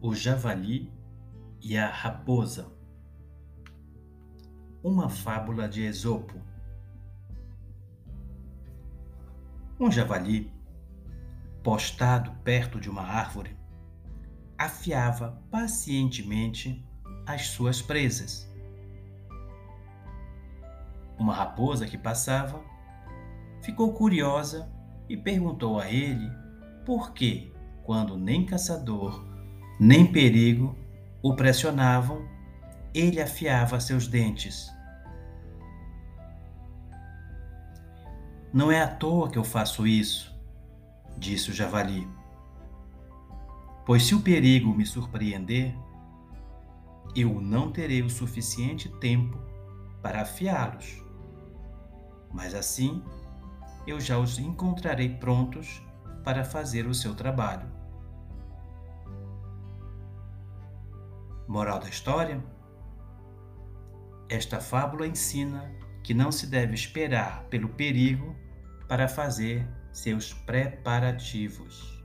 O javali e a raposa. Uma fábula de Esopo. Um javali, postado perto de uma árvore, afiava pacientemente as suas presas. Uma raposa que passava ficou curiosa e perguntou a ele por que, quando nem caçador nem perigo o pressionavam, ele afiava seus dentes. Não é à toa que eu faço isso, disse o javali. Pois se o perigo me surpreender, eu não terei o suficiente tempo para afiá-los. Mas assim, eu já os encontrarei prontos para fazer o seu trabalho. Moral da história? Esta fábula ensina que não se deve esperar pelo perigo para fazer seus preparativos.